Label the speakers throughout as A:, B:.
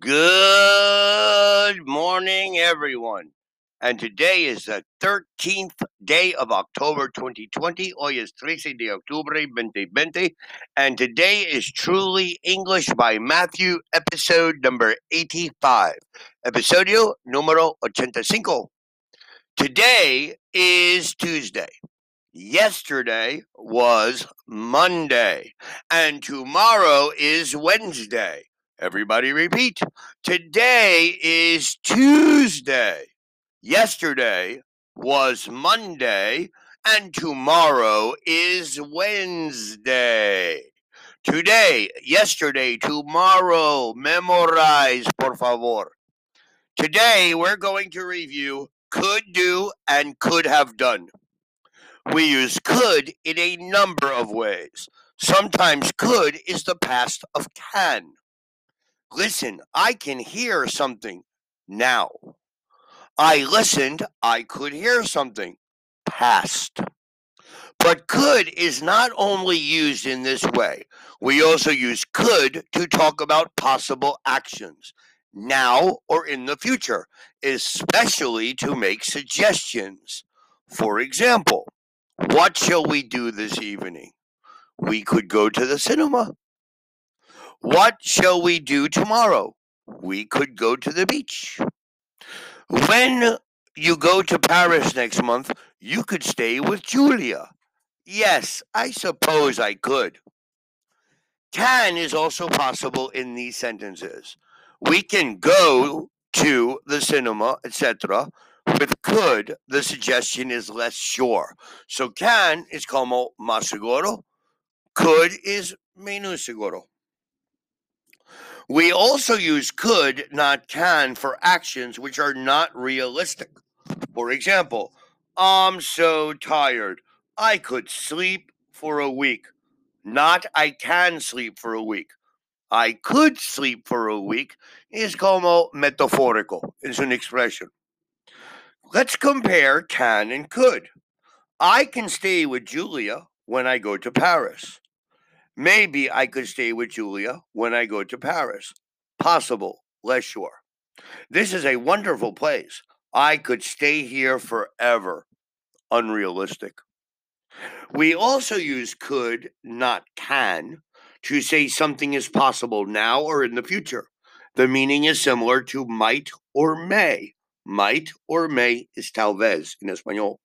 A: Good morning, everyone. And today is the 13th day of October 2020. Hoy es 13 de octubre 2020. And today is Truly English by Matthew, episode number 85. Episodio número 85. Today is Tuesday. Yesterday was Monday. And tomorrow is Wednesday. Everybody repeat. Today is Tuesday. Yesterday was Monday. And tomorrow is Wednesday. Today, yesterday, tomorrow. Memorize, por favor. Today, we're going to review could do and could have done. We use could in a number of ways. Sometimes could is the past of can. Listen, I can hear something now. I listened, I could hear something past. But could is not only used in this way, we also use could to talk about possible actions now or in the future, especially to make suggestions. For example, what shall we do this evening? We could go to the cinema. What shall we do tomorrow? We could go to the beach. When you go to Paris next month, you could stay with Julia. Yes, I suppose I could. Can is also possible in these sentences. We can go to the cinema, etc. With could, the suggestion is less sure. So can is como más seguro. Could is menos seguro. We also use could, not can, for actions which are not realistic. For example, I'm so tired. I could sleep for a week. Not I can sleep for a week. I could sleep for a week is como metafórico. It's an expression. Let's compare can and could. I can stay with Julia when I go to Paris. Maybe I could stay with Julia when I go to Paris. Possible, less sure. This is a wonderful place. I could stay here forever. Unrealistic. We also use could, not can, to say something is possible now or in the future. The meaning is similar to might or may. Might or may is talvez in Espanol.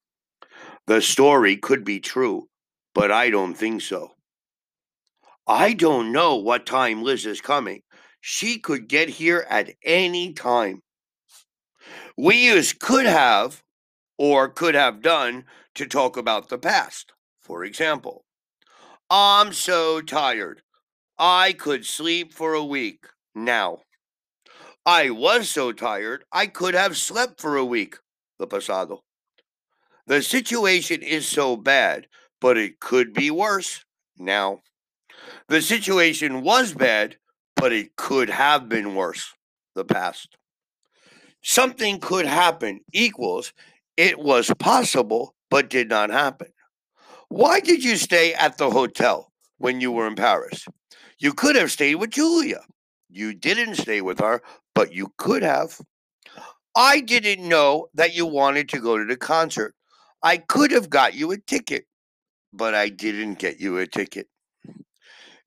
A: The story could be true, but I don't think so. I don't know what time Liz is coming. She could get here at any time. We use could have or could have done to talk about the past. For example, I'm so tired. I could sleep for a week now. I was so tired, I could have slept for a week. The pasado. The situation is so bad, but it could be worse now. The situation was bad, but it could have been worse. The past. Something could happen equals it was possible, but did not happen. Why did you stay at the hotel when you were in Paris? You could have stayed with Julia. You didn't stay with her, but you could have. I didn't know that you wanted to go to the concert. I could have got you a ticket, but I didn't get you a ticket.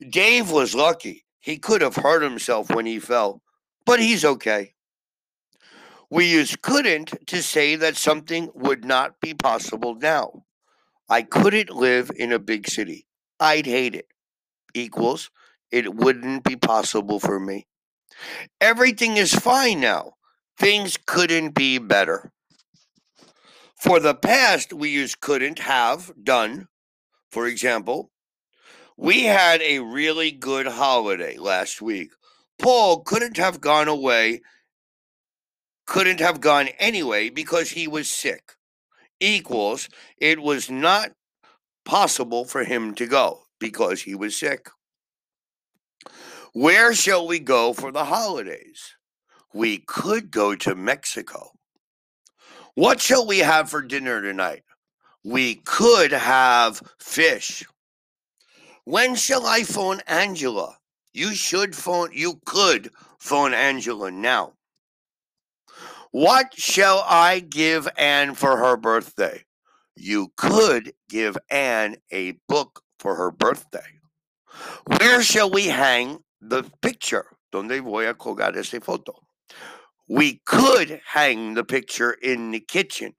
A: Dave was lucky. He could have hurt himself when he fell, but he's okay. We use couldn't to say that something would not be possible now. I couldn't live in a big city. I'd hate it. Equals, it wouldn't be possible for me. Everything is fine now. Things couldn't be better. For the past, we use couldn't have done. For example, we had a really good holiday last week. Paul couldn't have gone away, couldn't have gone anyway because he was sick. Equals, it was not possible for him to go because he was sick. Where shall we go for the holidays? We could go to Mexico. What shall we have for dinner tonight? We could have fish. When shall I phone Angela? You should phone, you could phone Angela now. What shall I give Anne for her birthday? You could give Anne a book for her birthday. Where shall we hang the picture? ¿Dónde voy a colgar esa foto? We could hang the picture in the kitchen.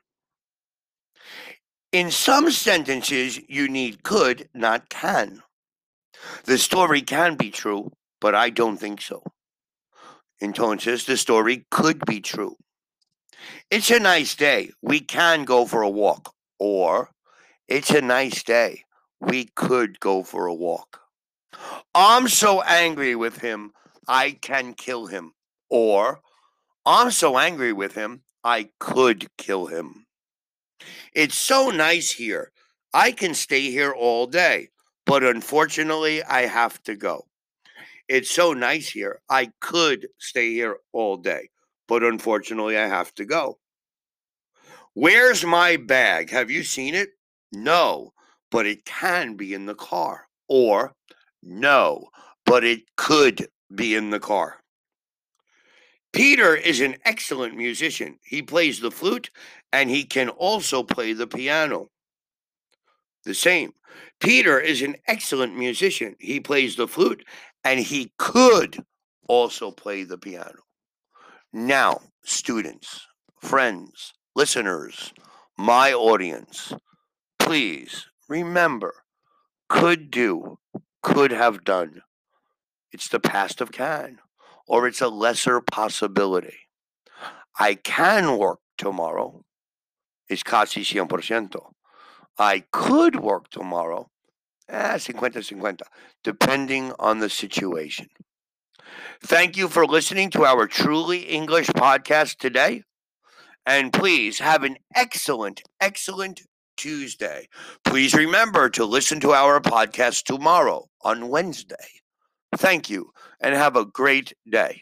A: In some sentences, you need could, not can. The story can be true, but I don't think so. Entonces, the story could be true. It's a nice day. We can go for a walk. Or, it's a nice day. We could go for a walk. I'm so angry with him, I can kill him. Or, I'm so angry with him, I could kill him. It's so nice here. I can stay here all day, but unfortunately, I have to go. It's so nice here. I could stay here all day, but unfortunately, I have to go. Where's my bag? Have you seen it? No, but it can be in the car. Or, no, but it could be in the car. Peter is an excellent musician. He plays the flute and he can also play the piano. The same. Peter is an excellent musician. He plays the flute and he could also play the piano. Now, students, friends, listeners, my audience, please remember could do, could have done. It's the past of can or it's a lesser possibility. I can work tomorrow. It's casi 100%. I could work tomorrow. Eh, 50-50, depending on the situation. Thank you for listening to our Truly English podcast today. And please have an excellent, excellent Tuesday. Please remember to listen to our podcast tomorrow on Wednesday. Thank you and have a great day.